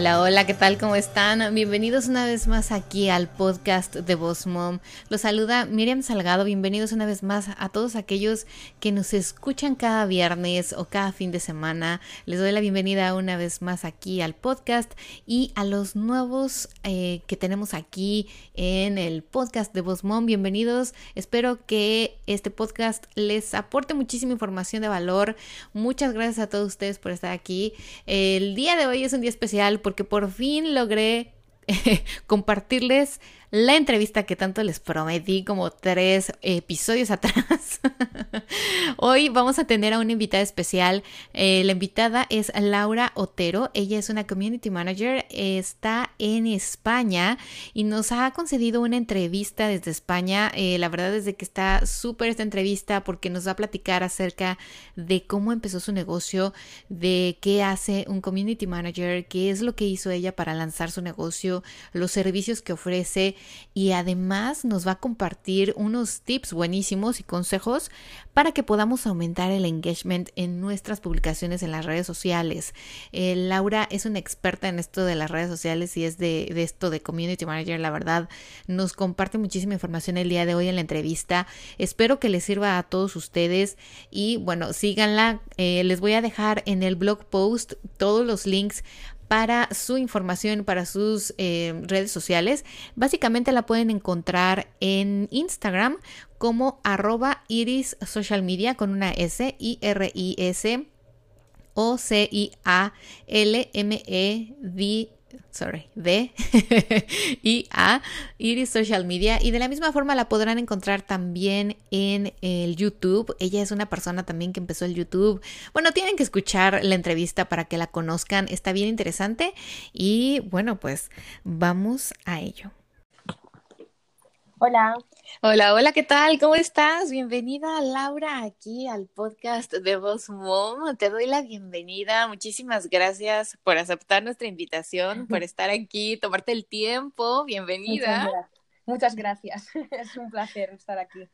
Hola, hola, ¿qué tal? ¿Cómo están? Bienvenidos una vez más aquí al podcast de Boss Mom. Los saluda Miriam Salgado. Bienvenidos una vez más a todos aquellos que nos escuchan cada viernes o cada fin de semana. Les doy la bienvenida una vez más aquí al podcast y a los nuevos eh, que tenemos aquí en el podcast de Boss Mom. Bienvenidos. Espero que este podcast les aporte muchísima información de valor. Muchas gracias a todos ustedes por estar aquí. El día de hoy es un día especial porque por fin logré compartirles la entrevista que tanto les prometí como tres episodios atrás. Hoy vamos a tener a una invitada especial. Eh, la invitada es Laura Otero. Ella es una community manager, está en España y nos ha concedido una entrevista desde España. Eh, la verdad es de que está súper esta entrevista porque nos va a platicar acerca de cómo empezó su negocio, de qué hace un community manager, qué es lo que hizo ella para lanzar su negocio, los servicios que ofrece y además nos va a compartir unos tips buenísimos y consejos para que podamos aumentar el engagement en nuestras publicaciones en las redes sociales. Eh, Laura es una experta en esto de las redes sociales y es de, esto de Community Manager, la verdad, nos comparte muchísima información el día de hoy en la entrevista. Espero que les sirva a todos ustedes y bueno, síganla. Eh, les voy a dejar en el blog post todos los links para su información, para sus eh, redes sociales. Básicamente la pueden encontrar en Instagram como arroba iris social media con una S, I-R-I-S. O C I A L M E D sorry, de y a Iris Social Media. Y de la misma forma la podrán encontrar también en el YouTube. Ella es una persona también que empezó el YouTube. Bueno, tienen que escuchar la entrevista para que la conozcan. Está bien interesante. Y bueno, pues vamos a ello. Hola. Hola, hola, ¿qué tal? ¿Cómo estás? Bienvenida Laura aquí al podcast de Voz Mom. Te doy la bienvenida. Muchísimas gracias por aceptar nuestra invitación, por estar aquí, tomarte el tiempo. Bienvenida. Muchas gracias. Es un placer estar aquí.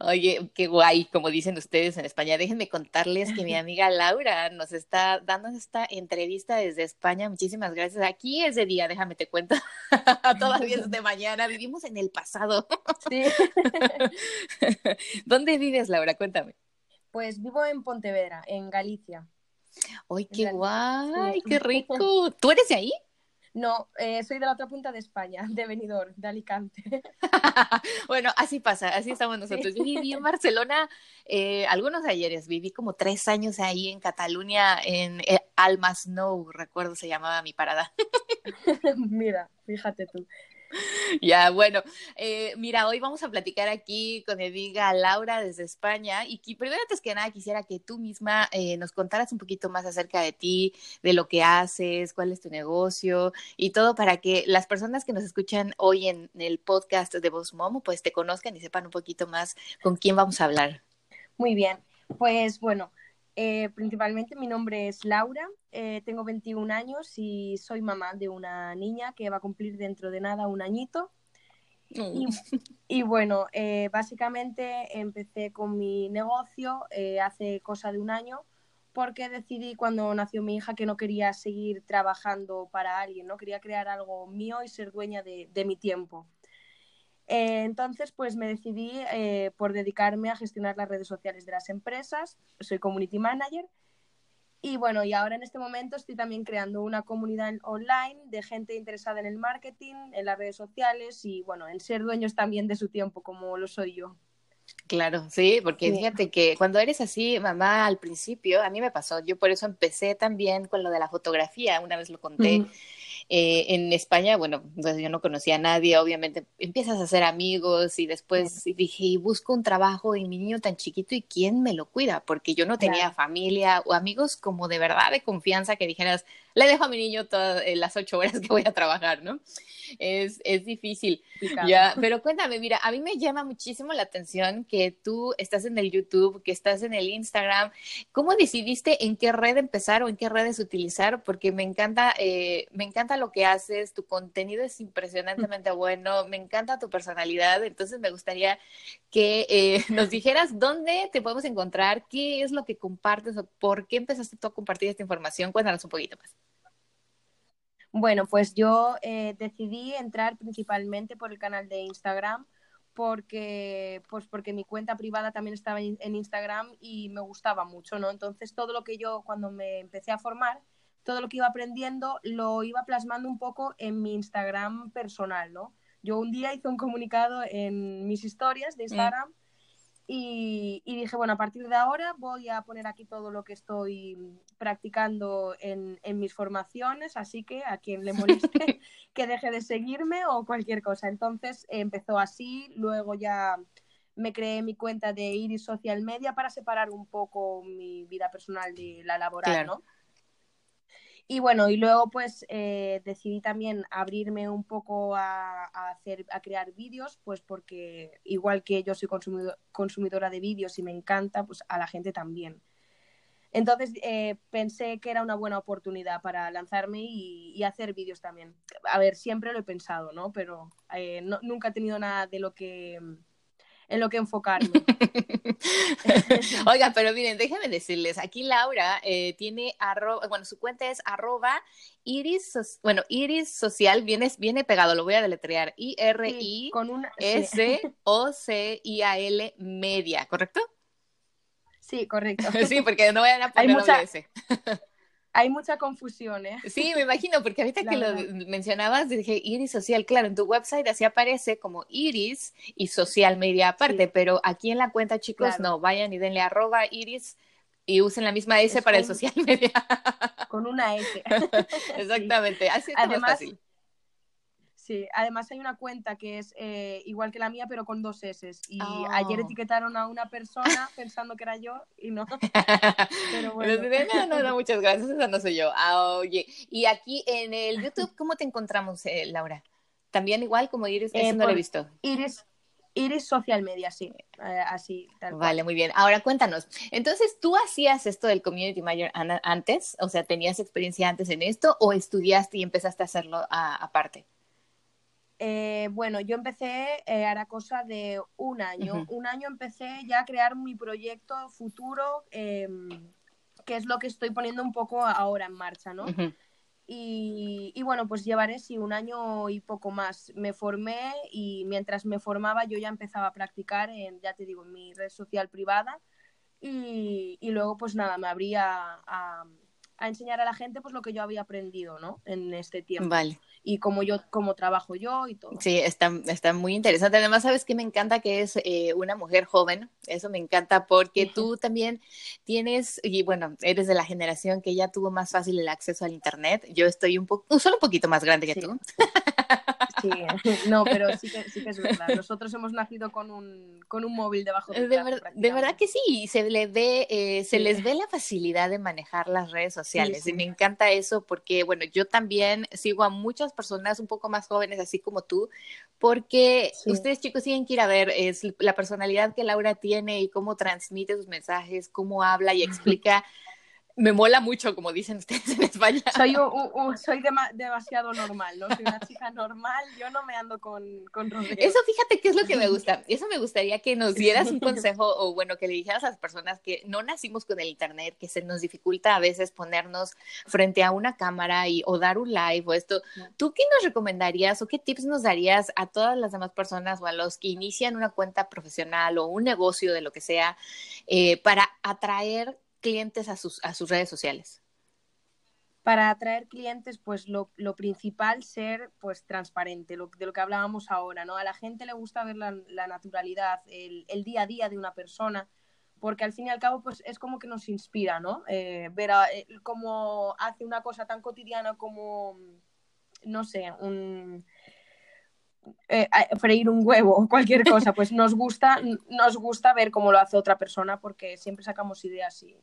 Oye, qué guay, como dicen ustedes en España. Déjenme contarles que mi amiga Laura nos está dando esta entrevista desde España. Muchísimas gracias. Aquí es de día, déjame te cuento. Todavía es de mañana. Vivimos en el pasado. Sí. ¿Dónde vives, Laura? Cuéntame. Pues vivo en Pontevedra, en Galicia. ¡Ay, qué guay! ¡Qué rico! ¿Tú eres de ahí? No, eh, soy de la otra punta de España, de Benidorm, de Alicante. bueno, así pasa, así estamos nosotros. Yo viví en Barcelona eh, algunos ayeres, viví como tres años ahí en Cataluña, en eh, Alma Snow, recuerdo se llamaba mi parada. Mira, fíjate tú. Ya, bueno, eh, mira, hoy vamos a platicar aquí con Ediga Laura desde España y primero antes que nada quisiera que tú misma eh, nos contaras un poquito más acerca de ti, de lo que haces, cuál es tu negocio y todo para que las personas que nos escuchan hoy en el podcast de Voz Momo pues te conozcan y sepan un poquito más con quién vamos a hablar. Muy bien, pues bueno, eh, principalmente mi nombre es Laura, eh, tengo 21 años y soy mamá de una niña que va a cumplir dentro de nada un añito. Y, y, bueno, eh, básicamente empecé con mi negocio hace cosa de un año porque decidí cuando nació mi hija que no quería seguir trabajando para alguien, no quería crear algo mío y ser dueña de, de mi tiempo. Eh, entonces, pues me decidí eh, por dedicarme a gestionar las redes sociales de las empresas. Soy community manager. Y bueno, y ahora en este momento estoy también creando una comunidad online de gente interesada en el marketing, en las redes sociales y bueno, en ser dueños también de su tiempo, como lo soy yo. Claro, sí, porque fíjate que cuando eres así, mamá, al principio, a mí me pasó, yo por eso empecé también con lo de la fotografía, una vez lo conté. Eh, en España, bueno, pues yo no conocía a nadie, obviamente empiezas a hacer amigos y después dije, y busco un trabajo y mi niño tan chiquito y quién me lo cuida, porque yo no tenía familia o amigos como de verdad de confianza que dijeras, le dejo a mi niño todas eh, las ocho horas que voy a trabajar, ¿no? Es, es difícil. Ya, pero cuéntame, mira, a mí me llama muchísimo la atención que tú estás en el YouTube, que estás en el Instagram. ¿Cómo decidiste en qué red empezar o en qué redes utilizar? Porque me encanta, eh, me encanta lo que haces, tu contenido es impresionantemente bueno, me encanta tu personalidad, entonces me gustaría que eh, nos dijeras dónde te podemos encontrar, qué es lo que compartes o por qué empezaste tú a compartir esta información. Cuéntanos un poquito más. Bueno, pues yo eh, decidí entrar principalmente por el canal de Instagram porque, pues porque mi cuenta privada también estaba en Instagram y me gustaba mucho, ¿no? Entonces todo lo que yo cuando me empecé a formar, todo lo que iba aprendiendo lo iba plasmando un poco en mi Instagram personal, ¿no? Yo un día hice un comunicado en mis historias de mm. Y, dije, bueno, a partir de ahora voy a poner aquí todo lo que estoy practicando en, mis formaciones, así que a quien le moleste que deje de seguirme o cualquier cosa. Entonces empezó así, luego ya me creé mi cuenta de Iris Social Media para separar un poco mi vida personal de la laboral, ¿no? Y bueno, y luego pues eh, decidí también abrirme un poco a, hacer, a crear vídeos, pues porque igual que yo soy consumidora de vídeos y me encanta, pues a la gente también. Entonces eh, pensé que era una buena oportunidad para lanzarme y, hacer vídeos también. A ver, siempre lo he pensado, ¿no? Pero eh, nunca he tenido nada de lo que en lo que enfocarme. Oiga, pero miren, déjenme decirles, aquí Laura eh, tiene arroba, bueno, su cuenta es arroba iris, bueno, iris social, viene, viene pegado, lo voy a deletrear, I-R-I S-O-C-I-A-L media, ¿correcto? Sí, correcto. Sí, porque no vayan a poner mucha... hay mucha confusión, ¿eh? Sí, me imagino, porque ahorita que lo mencionabas, dije Iris Social, claro, en tu website así aparece como Iris y Social Media aparte, pero aquí en la cuenta, chicos, no, vayan y denle arroba Iris y usen la misma S para el social media. Con una S. Exactamente, así es Además, más fácil. Sí, además hay una cuenta que es eh, igual que la mía, pero con dos S. Y ayer oh. etiquetaron a una persona pensando que era yo y no. pero bueno. No, no, muchas gracias, esa no soy yo. Ah, oye, y aquí en el YouTube, ¿cómo te encontramos, eh, Laura? También igual como Iris, eh, no lo he visto. Iris, Iris Social Media, sí, así. Tal vale, muy bien. Ahora cuéntanos, entonces, ¿tú hacías esto del Community Manager antes? O sea, ¿tenías experiencia antes en esto o estudiaste y empezaste a hacerlo aparte? Eh, bueno, yo empecé eh, la cosa de un año. Un año empecé ya a crear mi proyecto futuro, em, que es lo que estoy poniendo un poco ahora en marcha, ¿no? y, y, bueno, pues llevaré sí un año y poco más. Me formé y mientras me formaba yo ya empezaba a practicar en, ya te digo, en mi red social privada. Y, y luego pues nada, me abría a a enseñar a la gente pues lo que yo había aprendido, ¿no? En este tiempo. Vale. Y cómo yo, cómo trabajo yo y todo. Sí, está, está muy interesante. Además, sabes que me encanta que es eh, una mujer joven. Eso me encanta porque tú también tienes, y bueno, eres de la generación que ya tuvo más fácil el acceso al internet. Yo estoy un poco, solo un poquito más grande que tú. Sí, no, pero sí que, sí que, es verdad. Nosotros hemos nacido con un, con un móvil debajo de, de, de verdad que sí, se, le ve, eh, se les ve la facilidad de manejar las redes sociales y me encanta eso porque, bueno, yo también sigo a muchas personas un poco más jóvenes, así como tú, porque ustedes chicos tienen que ir a ver es la personalidad que Laura tiene y cómo transmite sus mensajes, cómo habla y explica me mola mucho, como dicen ustedes en España. Soy, soy demasiado normal, ¿no? Soy una chica normal, yo no me ando con, con Eso fíjate que es lo que me gusta. Eso me gustaría que nos dieras un consejo o bueno, que le dijeras a las personas que no nacimos con el Internet, que se nos dificulta a veces ponernos frente a una cámara y, o dar un live o esto. ¿Tú qué nos recomendarías o qué tips nos darías a todas las demás personas o a los que inician una cuenta profesional o un negocio de lo que sea eh, para atraer clientes a sus, a sus redes sociales? para atraer clientes, pues lo, lo, principal ser pues transparente, de lo que hablábamos ahora, ¿no? A la gente le gusta ver la, naturalidad, el, día a día de una persona, porque al fin y al cabo pues es como que nos inspira, ¿no? Eh, ver eh, cómo hace una cosa tan cotidiana como, no sé, un... Eh, freír un huevo o cualquier cosa, pues nos gusta, nos gusta ver cómo lo hace otra persona porque siempre sacamos ideas y,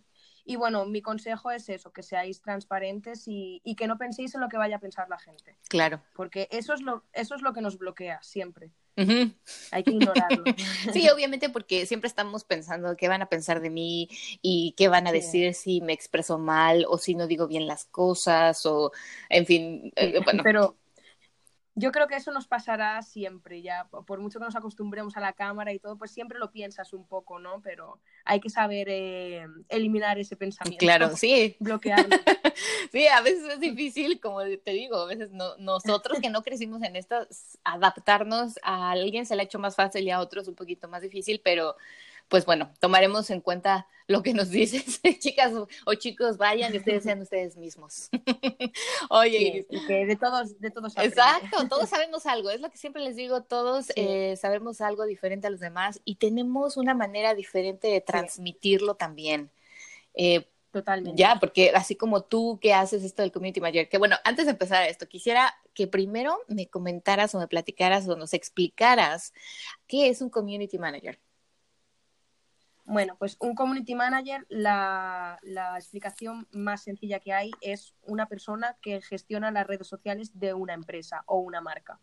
y bueno, mi consejo es eso, que seáis transparentes y, y, que no penséis en lo que vaya a pensar la gente. Claro. Porque eso es lo, eso es lo que nos bloquea siempre. Uh -huh. Hay que ignorarlo. sí, obviamente porque siempre estamos pensando qué van a pensar de mí y qué van a decir si me expreso mal o si no digo bien las cosas o, en fin, eh, bueno. Pero yo creo que eso nos pasará siempre, ya, por mucho que nos acostumbremos a la cámara y todo, pues siempre lo piensas un poco, ¿no? Pero hay que saber eh, eliminar ese pensamiento. Claro, sí. Bloquearlo. sí, a veces es difícil, como te digo, a veces no, nosotros que no crecimos en esto, adaptarnos a alguien se le ha hecho más fácil y a otros un poquito más difícil, pero pues bueno, tomaremos en cuenta lo que nos dices, chicas o chicos, vayan y ustedes sean ustedes mismos. Oye, sí, que de todos, de todos Exacto, todos sabemos algo, es lo que siempre les digo, todos sí. eh, sabemos algo diferente a los demás y tenemos una manera diferente de transmitirlo sí. también. Eh, Totalmente. Ya, porque así como tú que haces esto del community manager, que bueno, antes de empezar esto, quisiera que primero me comentaras o me platicaras o nos explicaras qué es un community manager. Bueno, pues un community manager, la, la, explicación más sencilla que hay es una persona que gestiona las redes sociales de una empresa o una marca.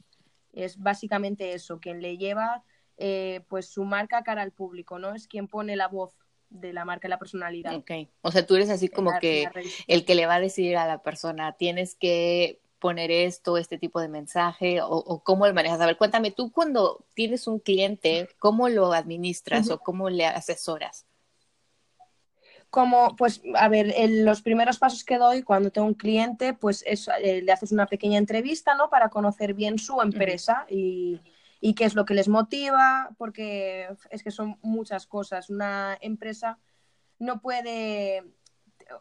Es básicamente eso, quien le lleva eh, pues su marca cara al público, ¿no? Es quien pone la voz de la marca y la personalidad. Ok, o sea, tú eres así como la, que el que le va a decir a la persona, tienes que poner esto, este tipo de mensaje o, o, cómo lo manejas. A ver, cuéntame, tú cuando tienes un cliente, ¿cómo lo administras uh -huh. o cómo le asesoras? Como, pues, a ver, en los primeros pasos que doy cuando tengo un cliente, pues es, eh, le haces una pequeña entrevista, ¿no? Para conocer bien su empresa uh -huh. y, y qué es lo que les motiva, porque es que son muchas cosas. Una empresa no puede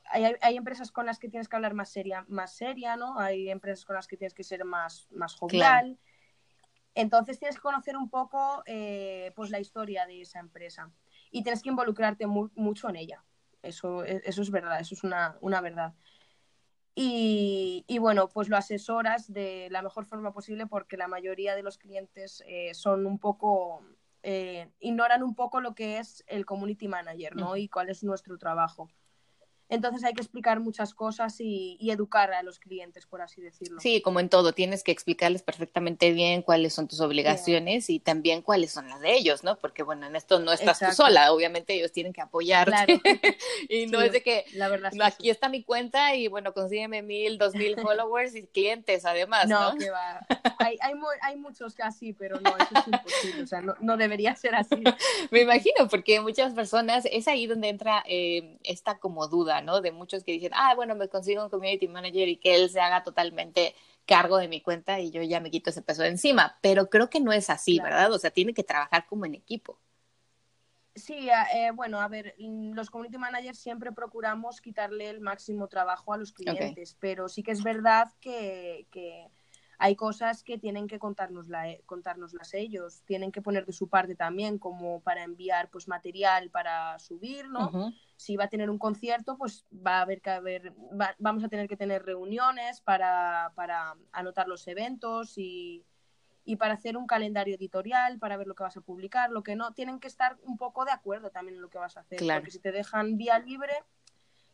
hay, hay, empresas con las que tienes que hablar más seria, más seria, ¿no? Hay empresas con las que tienes que ser más, más jovial. Claro. Entonces tienes que conocer un poco eh, pues la historia de esa empresa y tienes que involucrarte mu mucho en ella. Eso, eso es verdad, eso es una, una verdad. Y, y, bueno, pues lo asesoras de la mejor forma posible porque la mayoría de los clientes eh, son un poco, eh, ignoran un poco lo que es el community manager, ¿no? Mm. Y cuál es nuestro trabajo. Entonces hay que explicar muchas cosas y, y, educar a los clientes, por así decirlo. Sí, como en todo, tienes que explicarles perfectamente bien cuáles son tus obligaciones y también cuáles son las de ellos, ¿no? Porque bueno, en esto no estás Exacto. tú sola, obviamente ellos tienen que apoyarte. Claro. y no sí, es de que la verdad aquí sí. está mi cuenta y bueno, consígueme mil, dos mil followers y clientes además, ¿no? No, que va. Hay, hay, hay, muchos que así, pero no, eso es imposible, o sea, no, no debería ser así. Me imagino, porque muchas personas, es ahí donde entra eh, esta como duda, ¿no? De muchos que dicen, ah, bueno, me consigo un community manager y que él se haga totalmente cargo de mi cuenta y yo ya me quito ese peso de encima. Pero creo que no es así, claro. ¿verdad? O sea, tiene que trabajar como en equipo. Sí, eh, bueno, a ver, los community managers siempre procuramos quitarle el máximo trabajo a los clientes, okay. pero sí que es verdad que, que hay cosas que tienen que contárnosla, contárnoslas ellos, tienen que poner de su parte también, como para enviar pues material para subir, ¿no? Uh -huh. Si va a tener un concierto, pues va a haber que haber, va, vamos a tener que tener reuniones para, para anotar los eventos y, y para hacer un calendario editorial, para ver lo que vas a publicar, lo que no, tienen que estar un poco de acuerdo también en lo que vas a hacer, claro. porque si te dejan vía libre,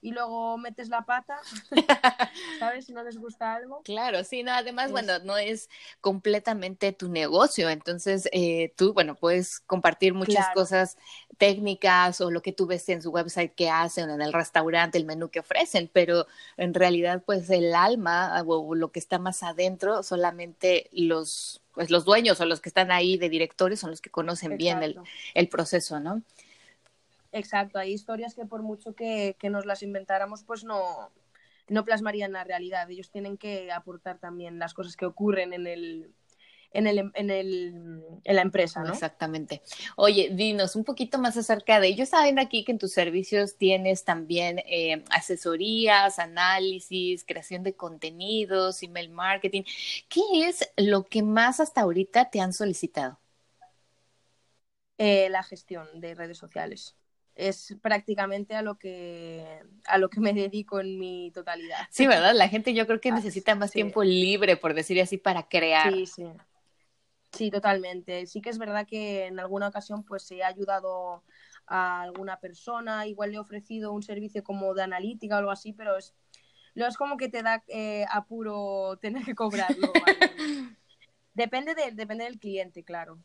y luego metes la pata, ¿sabes? Si no les gusta algo. Claro, sí, no, además, es... bueno, no es completamente tu negocio, entonces eh, tú, bueno, puedes compartir muchas claro. cosas técnicas o lo que tú ves en su website que hacen, en el restaurante, el menú que ofrecen, pero en realidad, pues el alma o lo que está más adentro, solamente los pues los dueños o los que están ahí de directores son los que conocen Exacto. bien el, el proceso, ¿no? Exacto, hay historias que por mucho que, que nos las inventáramos, pues no, no plasmarían la realidad. Ellos tienen que aportar también las cosas que ocurren en el, en, el, en, el, en la empresa, ¿no? Exactamente. Oye, dinos un poquito más acerca de, estaba viendo aquí que en tus servicios tienes también eh, asesorías, análisis, creación de contenidos, email marketing. ¿Qué es lo que más hasta ahorita te han solicitado? Eh, la gestión de redes sociales es prácticamente a lo que a lo que me dedico en mi totalidad. Sí, ¿verdad? La gente yo creo que necesita más tiempo libre, por decir así, para crear. Sí, sí. Sí, totalmente. Sí que es verdad que en alguna ocasión pues he ayudado a alguna persona, igual le he ofrecido un servicio como de analítica o algo así, pero es, no es como que te da eh, apuro tener que cobrarlo. depende, de, depende del cliente, claro.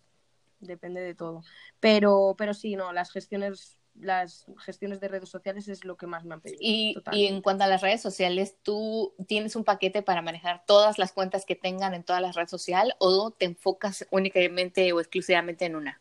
Depende de todo. Pero, pero sí, no, las gestiones las gestiones de redes sociales es lo que más me han pedido. Y, y, en cuanto a las redes sociales, ¿tú tienes un paquete para manejar todas las cuentas que tengan en todas las redes sociales o te enfocas únicamente o exclusivamente en una?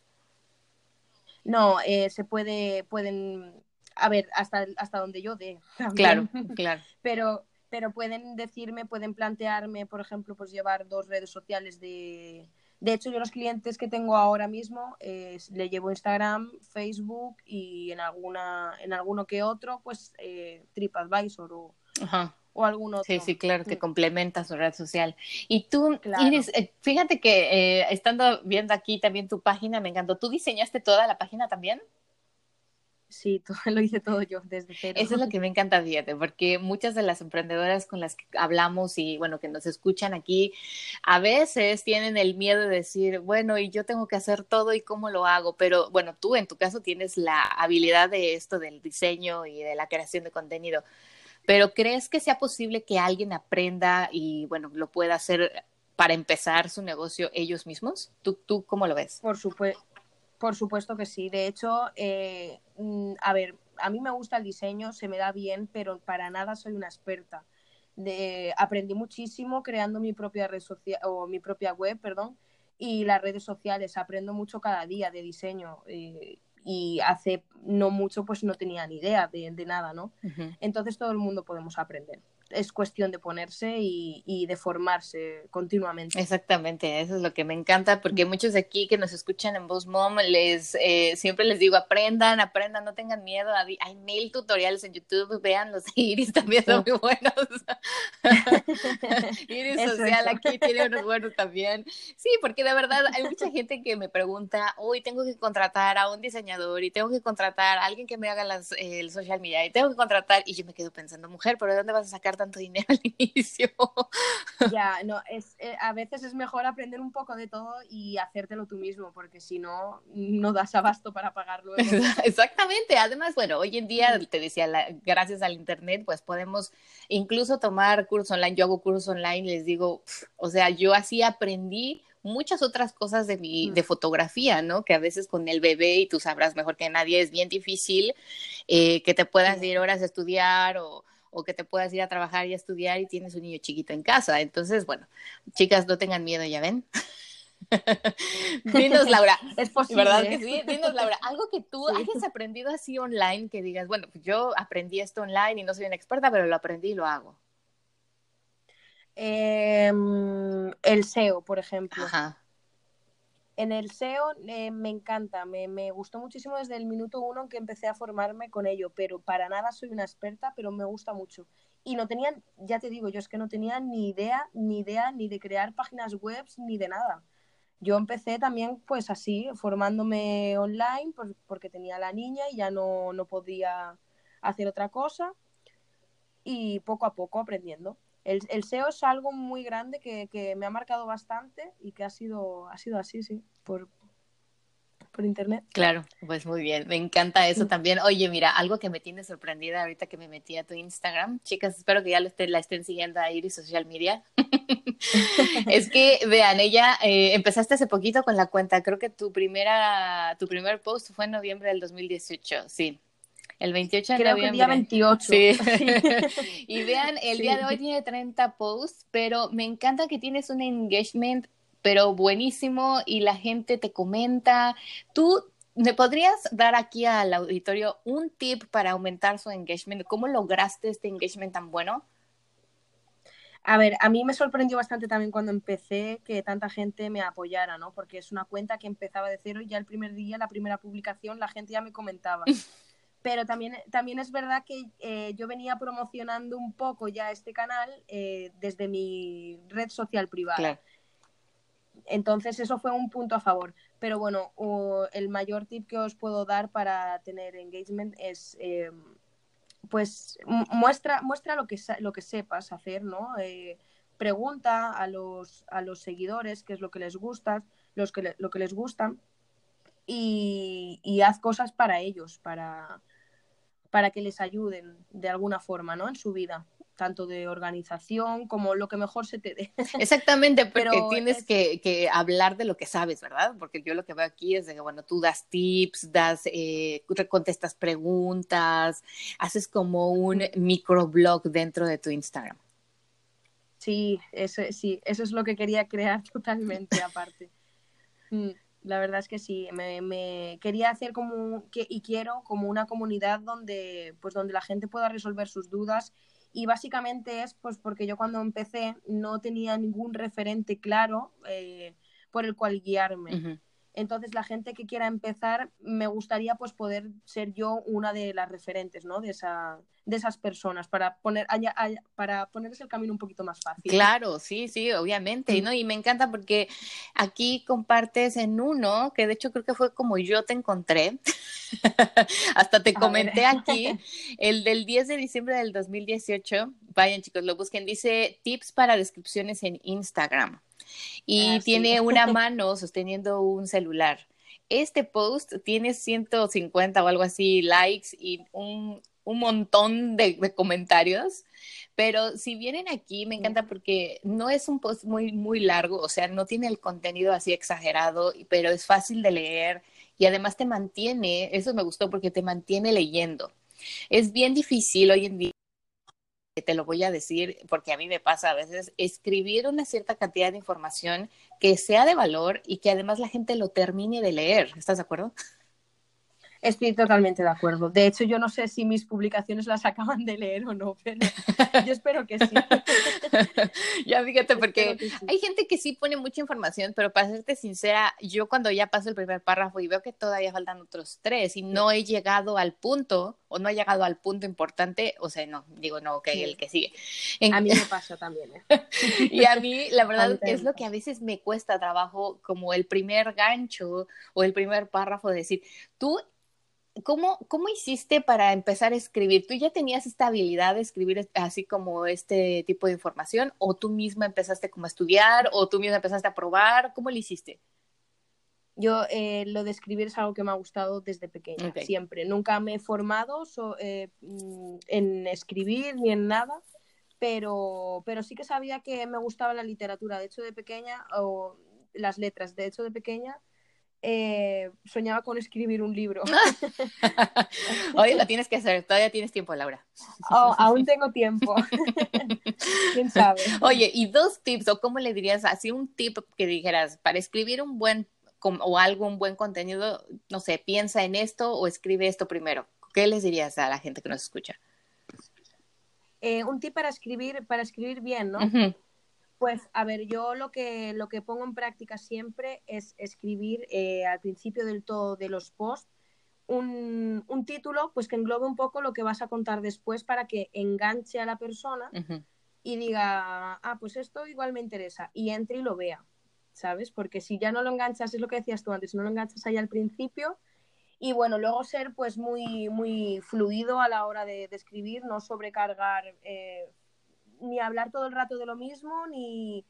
No, eh, se puede, pueden, a ver, hasta, hasta donde yo dé. Claro, claro. Pero, pero pueden decirme, pueden plantearme, por ejemplo, pues llevar dos redes sociales de, de hecho, yo los clientes que tengo ahora mismo eh, le llevo Instagram, Facebook y en alguna, en alguno que otro, pues eh, TripAdvisor o, o algún otro. Sí, sí, claro, que complementa su red social. Y tú, Iris, eh, fíjate que estando viendo aquí también tu página, me encantó. ¿Tú diseñaste toda la página también? Sí, todo, lo hice todo yo desde cero. Eso es lo que me encanta, fíjate, porque muchas de las emprendedoras con las que hablamos y bueno, que nos escuchan aquí, a veces tienen el miedo de decir, bueno, y yo tengo que hacer todo y cómo lo hago, pero bueno, tú en tu caso tienes la habilidad de esto del diseño y de la creación de contenido, pero ¿crees que sea posible que alguien aprenda y bueno, lo pueda hacer para empezar su negocio ellos mismos? ¿Tú, tú cómo lo ves? Por supuesto por supuesto que sí. De hecho, eh, mm, a ver, a mí me gusta el diseño, se me da bien, pero para nada soy una experta. De, aprendí muchísimo creando mi propia red social o mi propia web, perdón, y las redes sociales. Aprendo mucho cada día de diseño. Eh, y hace no mucho pues no tenía ni idea de, nada, ¿no? Entonces todo el mundo podemos aprender es cuestión de ponerse y, de formarse continuamente. Exactamente, eso es lo que me encanta, porque muchos de aquí que nos escuchan en Voz Mom, les, eh, siempre les digo, aprendan, aprendan, no tengan miedo, hay mil tutoriales en YouTube, vean los Iris también son muy buenos. Iris Social aquí tiene unos buenos también. Sí, porque de verdad hay mucha gente que me pregunta, hoy tengo que contratar a un diseñador y tengo que contratar a alguien que me haga las, el social media y tengo que contratar, y yo me quedo pensando, mujer, ¿pero de dónde vas a sacar tanto dinero al inicio. Ya, no, es, eh, a veces es mejor aprender un poco de todo y hacértelo tú mismo, porque si no, no das abasto para pagarlo. Exactamente, además, bueno, hoy en día, te decía, gracias al Internet, pues podemos incluso tomar cursos online, yo hago cursos online, les digo, o sea, yo así aprendí muchas otras cosas de mi, de fotografía, ¿no? Que a veces con el bebé, y tú sabrás mejor que nadie, es bien difícil eh, que te puedas ir horas a estudiar o, o que te puedas ir a trabajar y a estudiar y tienes un niño chiquito en casa. Entonces, bueno, chicas, no tengan miedo, ya ven. Dinos, Laura. Es posible. ¿Verdad que sí? Dinos, Laura, algo que tú hayas aprendido así online, que digas, bueno, pues yo aprendí esto online y no soy una experta, pero lo aprendí y lo hago. Em, el SEO, por ejemplo. Ajá. En el SEO eh, me encanta, me, gustó muchísimo desde el minuto uno que empecé a formarme con ello, pero para nada soy una experta, pero me gusta mucho. Y no tenían, ya te digo, yo es que no tenía ni idea, ni idea ni de crear páginas web, ni de nada. Yo empecé también pues así, formándome online porque tenía la niña y ya no, no podía hacer otra cosa y poco a poco aprendiendo el, el, SEO es algo muy grande que, que, me ha marcado bastante y que ha sido, ha sido así, sí, por, por internet. Claro, pues muy bien, me encanta eso también. Oye, mira, algo que me tiene sorprendida ahorita que me metí a tu Instagram, chicas, espero que ya lo la estén siguiendo a Iris Social Media. es que, vean, ella, eh, empezaste hace poquito con la cuenta, creo que tu primera, tu primer post fue en noviembre del 2018, sí. El 28 de Creo noviembre. Que el día 28. Sí. y vean, el día de hoy tiene 30 posts, pero me encanta que tienes un engagement, pero buenísimo, y la gente te comenta. Tú ¿Me podrías dar aquí al auditorio un tip para aumentar su engagement? ¿Cómo lograste este engagement tan bueno? A ver, a mí me sorprendió bastante también cuando empecé que tanta gente me apoyara, ¿no? Porque es una cuenta que empezaba de cero y ya el primer día, la primera publicación, la gente ya me comentaba. Pero también, también es verdad que eh, yo venía promocionando un poco ya este canal eh, desde mi red social privada. Entonces eso fue un punto a favor. Pero bueno, el mayor tip que os puedo dar para tener engagement es eh, pues muestra, muestra lo que, lo que sepas hacer, ¿no? Eh, pregunta a los, a los seguidores qué es lo que les gusta, los que lo que les gusta y, y, haz cosas para ellos, para, para que les ayuden de alguna forma, ¿no? En su vida tanto de organización como lo que mejor se te dé. Exactamente, porque tienes que, hablar de lo que sabes, ¿verdad? Porque yo lo que veo aquí es de que, bueno, tú das tips, das, eh, contestas preguntas, haces como un microblog dentro de tu Instagram. Sí, eso, sí, eso es lo que quería crear totalmente aparte. La verdad es que sí, me, quería hacer como que, y quiero como una comunidad donde pues donde la gente pueda resolver sus dudas y básicamente es pues porque yo cuando empecé no tenía ningún referente claro eh, por el cual guiarme. Entonces, la gente que quiera empezar, me gustaría pues poder ser yo una de las referentes, ¿no? De, esa, de esas personas para poner para ponerles el camino un poquito más fácil. Claro, sí, sí, obviamente, ¿no? Y me encanta porque aquí compartes en uno, que de hecho creo que fue como yo te encontré. Hasta te comenté aquí, el del 10 de diciembre del 2018. Vayan, chicos, lo busquen. Dice tips para descripciones en Instagram y ah, tiene una mano sosteniendo un celular. Este post tiene 150 o algo así likes y un, un montón de, comentarios. Pero si vienen aquí, me encanta porque no es un post muy, muy largo, o sea, no tiene el contenido así exagerado, pero es fácil de leer y además te mantiene, eso me gustó porque te mantiene leyendo. Es bien difícil hoy en día te lo voy a decir porque a mí me pasa a veces, escribir una cierta cantidad de información que sea de valor y que además la gente lo termine de leer. ¿Estás de acuerdo? Estoy totalmente de acuerdo. De hecho, yo no sé si mis publicaciones las acaban de leer o no, pero yo espero que sí. ya fíjate, porque hay gente que sí pone mucha información, pero para serte sincera, yo cuando ya paso el primer párrafo y veo que todavía faltan otros tres y no he llegado al punto o no he llegado al punto importante, o sea, no, digo, no, ok, el que sigue. A mí me pasa también. ¿eh? y a mí, la verdad, es lo que a veces me cuesta trabajo, como el primer gancho o el primer párrafo, de decir, tú ¿Cómo, ¿Cómo hiciste para empezar a escribir? ¿Tú ya tenías esta habilidad de escribir así como este tipo de información? ¿O tú misma empezaste como a estudiar? ¿O tú misma empezaste a probar? ¿Cómo lo hiciste? Yo eh, lo de escribir es algo que me ha gustado desde pequeña, siempre. Nunca me he formado eh, mm, en escribir ni en nada, pero, pero sí que sabía que me gustaba la literatura. De hecho, de pequeña, o las letras, de hecho, de pequeña eh, soñaba con escribir un libro. Hoy lo tienes que hacer, todavía tienes tiempo, Laura. Oh, aún tengo tiempo. ¿Quién sabe? Oye, y dos tips, o cómo le dirías así un tip que dijeras para escribir un buen o algo, un buen contenido, no sé, piensa en esto o escribe esto primero. ¿Qué les dirías a la gente que nos escucha? Eh, un tip para escribir, para escribir bien, ¿no? Pues a ver, yo lo que, lo que pongo en práctica siempre es escribir eh, al principio del todo de los posts un, título pues que englobe un poco lo que vas a contar después para que enganche a la persona y diga, ah, pues esto igual me interesa y entre y lo vea, ¿sabes? Porque si ya no lo enganchas, es lo que decías tú antes, si no lo enganchas ahí al principio y bueno, luego ser pues muy, muy fluido a la hora de, escribir, no sobrecargar eh, ni hablar todo el rato de lo mismo, ni,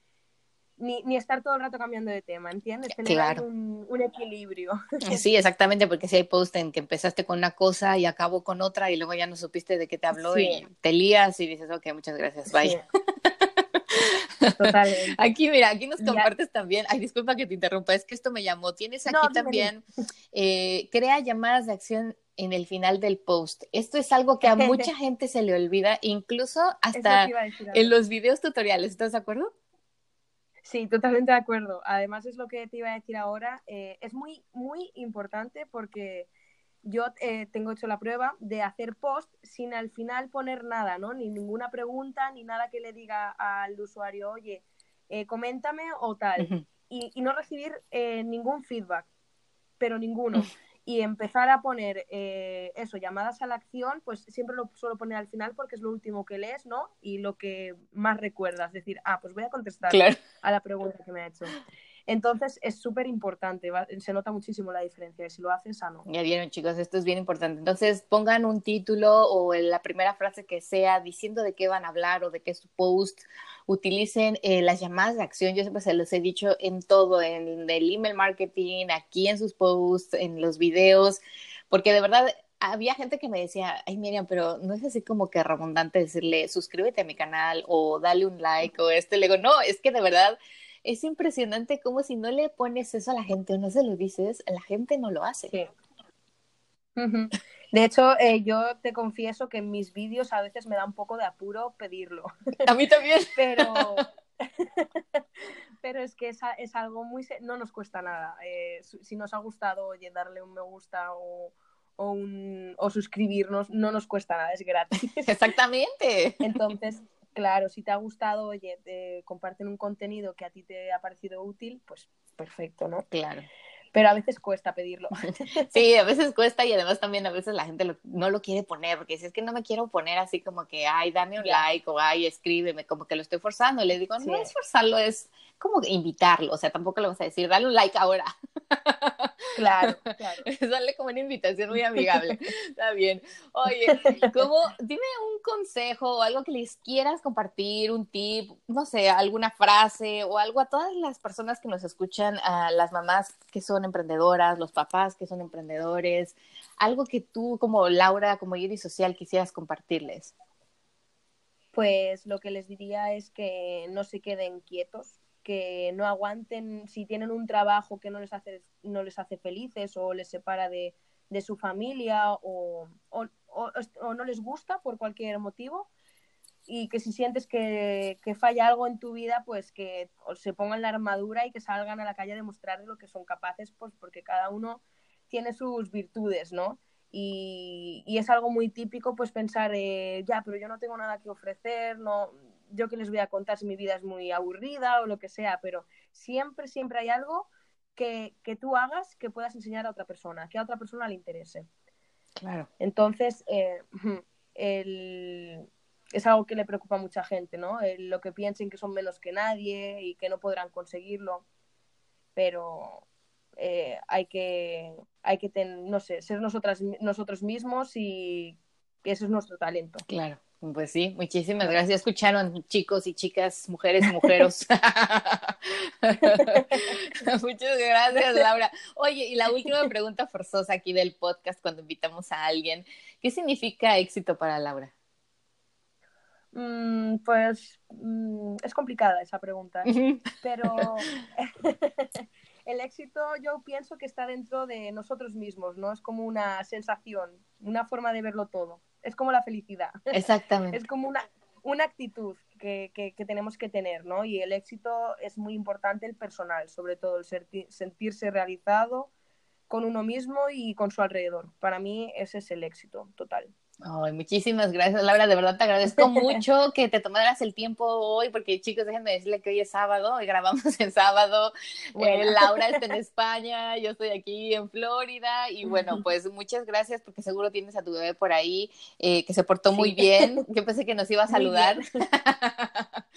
ni, estar todo el rato cambiando de tema, ¿entiendes? Tener un, equilibrio. Sí, exactamente, porque si hay post en que empezaste con una cosa y acabó con otra y luego ya no supiste de qué te habló y te lías y dices, ok, muchas gracias, bye. Totalmente. Aquí, mira, aquí nos compartes también. Ay, disculpa que te interrumpa, es que esto me llamó. Tienes aquí también, eh, crea llamadas de acción en el final del post. Esto es algo que a mucha gente se le olvida, incluso hasta en los videos tutoriales. ¿Estás de acuerdo? Sí, totalmente de acuerdo. Además es lo que te iba a decir ahora. Eh, es muy, muy importante porque yo eh, tengo hecho la prueba de hacer post sin al final poner nada, ¿no? Ni ninguna pregunta, ni nada que le diga al usuario, oye, eh, coméntame o tal. y, y, no recibir eh, ningún feedback, pero ninguno. y empezar a poner eso, llamadas a la acción, pues siempre lo suelo poner al final porque es lo último que lees, ¿no? Y lo que más recuerdas, decir, ah, pues voy a contestar a la pregunta que me ha hecho. Entonces es súper importante, se nota muchísimo la diferencia si lo haces o no. Ya vieron chicos, esto es bien importante. Entonces pongan un título o la primera frase que sea diciendo de qué van a hablar o de qué es su post. Utilicen eh, las llamadas de acción, yo siempre se los he dicho en todo, en el email marketing, aquí en sus posts, en los videos, porque de verdad había gente que me decía, ay Miriam, pero no es así como que redundante decirle suscríbete a mi canal o dale un like o este. Le digo, no, es que de verdad es impresionante como si no le pones eso a la gente o no se lo dices, la gente no lo hace. Sí. De hecho, eh, yo te confieso que en mis vídeos a veces me da un poco de apuro pedirlo. A mí también. Pero, pero es que es, es algo muy... No nos cuesta nada. Eh, si nos ha gustado, oye, darle un me gusta o, o, un, o suscribirnos, no nos cuesta nada, es gratis. Exactamente. Entonces, Claro, si te ha gustado, oye, te comparten un contenido que a ti te ha parecido útil, pues perfecto, ¿no? Claro. Pero a veces cuesta pedirlo. Sí, a veces cuesta y además también a veces la gente no lo quiere poner, porque si es que no me quiero poner así como que, ay, dame un like o ay, escríbeme, como que lo estoy forzando. Le digo, no es forzarlo, es como invitarlo, o sea, tampoco le vas a decir, dale un like ahora. Claro, claro. Es darle como una invitación muy amigable. Está bien. Oye, ¿cómo, dime un consejo o algo que les quieras compartir, un tip, no sé, alguna frase o algo a todas las personas que nos escuchan, a las mamás que son emprendedoras, los papás que son emprendedores, algo que tú como Laura, como Iris Social, quisieras compartirles. Pues lo que les diría es que no se queden quietos, que no aguanten, si tienen un trabajo que no les hace, no les hace felices o les separa de, de su familia o, o, o, no les gusta por cualquier motivo y que si sientes que, que, falla algo en tu vida, pues que se pongan la armadura y que salgan a la calle a demostrar lo que son capaces, pues porque cada uno tiene sus virtudes, ¿no? Y, y es algo muy típico, pues pensar, eh, ya, pero yo no tengo nada que ofrecer, no, yo que les voy a contar si mi vida es muy aburrida o lo que sea, pero siempre, siempre hay algo que, que tú hagas que puedas enseñar a otra persona, que a otra persona le interese. Claro. Entonces, eh, el, es algo que le preocupa a mucha gente, ¿no? lo que piensen que son menos que nadie y que no podrán conseguirlo, pero eh, hay que, hay que no sé, ser nosotras, nosotros mismos y ese es nuestro talento. Claro. Pues sí, muchísimas gracias. Escucharon chicos y chicas, mujeres y mujeres. Muchas gracias, Laura. Oye, y la última pregunta forzosa aquí del podcast cuando invitamos a alguien. ¿Qué significa éxito para Laura? Mm, pues mm, es complicada esa pregunta, pero el éxito yo pienso que está dentro de nosotros mismos, ¿no? Es como una sensación, una forma de verlo todo es como la felicidad. Exactamente. es como una, una actitud que, que, tenemos que tener, ¿no? Y el éxito es muy importante el personal, sobre todo el sentirse realizado con uno mismo y con su alrededor. Para mí ese es el éxito total. Ay, muchísimas gracias, Laura. De verdad te agradezco mucho que te tomaras el tiempo hoy, porque chicos, déjenme decirle que hoy es sábado y grabamos el sábado. Eh, Laura está en España, yo estoy aquí en Florida y bueno, pues muchas gracias porque seguro tienes a tu bebé por ahí eh, que se portó muy bien. Yo pensé que nos iba a saludar.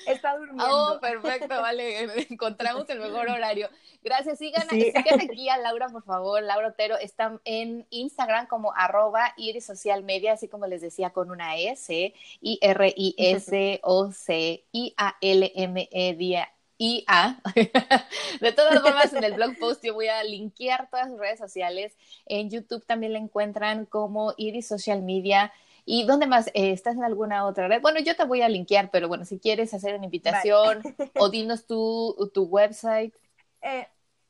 Está durmiendo. Oh, perfecto, vale, encontramos el mejor horario. Gracias, sigan, sigan aquí a Laura, por favor. Laura Otero está en Instagram como arroba iris social media, así como les decía, con una S, I-R-I-S-O-C-I-A-L-M-E-D-I-A. De todas formas, en el blog post yo voy a linkear todas sus redes sociales. En YouTube también la encuentran como Iris Social Media. ¿Y dónde más? Eh, ¿Estás en alguna otra red? Bueno, yo te voy a linkear, pero bueno, si quieres hacer una invitación o dinos tu, tu website. Eh,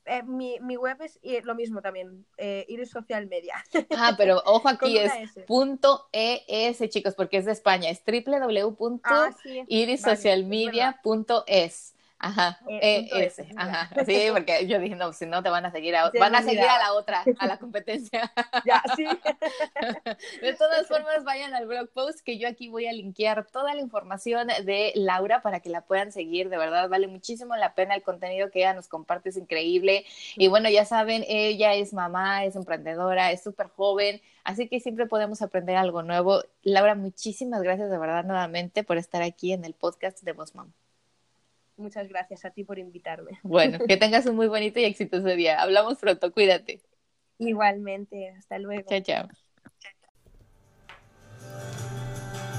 eh, mi, mi, web es lo mismo también, eh, Iris Social Media. Ah, pero ojo aquí es punto .es, chicos, porque es de España, es www.irisocialmedia.es. Ah, Ajá, eh, eh, ese, ajá. Sí, porque yo dije, no, si no te van a seguir a, van a seguir a la otra, a la competencia. ya, sí. De todas formas, vayan al blog post que yo aquí voy a linkear toda la información de Laura para que la puedan seguir. De verdad, vale muchísimo la pena el contenido que ella nos comparte, es increíble. Y bueno, ya saben, ella es mamá, es emprendedora, es súper joven, así que siempre podemos aprender algo nuevo. Laura, muchísimas gracias de verdad nuevamente por estar aquí en el podcast de Boss Mom. Muchas gracias a ti por invitarme. Bueno, que tengas un muy bonito y exitoso día. Hablamos pronto, cuídate. Igualmente, hasta luego. Chao, chao.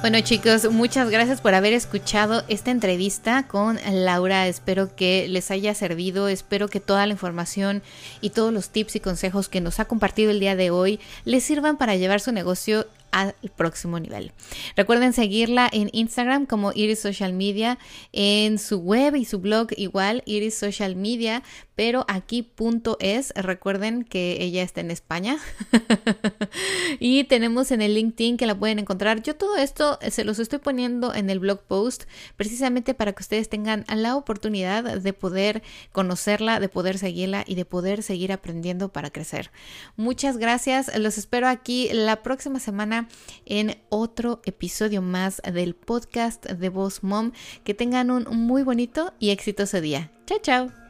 Bueno chicos, muchas gracias por haber escuchado esta entrevista con Laura. Espero que les haya servido, espero que toda la información y todos los tips y consejos que nos ha compartido el día de hoy les sirvan para llevar su negocio al próximo nivel. Recuerden seguirla en Instagram como Iris Social Media, en su web y su blog igual, Iris Social Media, pero aquí punto es, recuerden que ella está en España. y tenemos en el LinkedIn que la pueden encontrar. Yo todo esto se los estoy poniendo en el blog post precisamente para que ustedes tengan la oportunidad de poder conocerla, de poder seguirla y de poder seguir aprendiendo para crecer. Muchas gracias, los espero aquí la próxima semana en otro episodio más del podcast de Voz Mom. Que tengan un muy bonito y exitoso día. Chao, chao.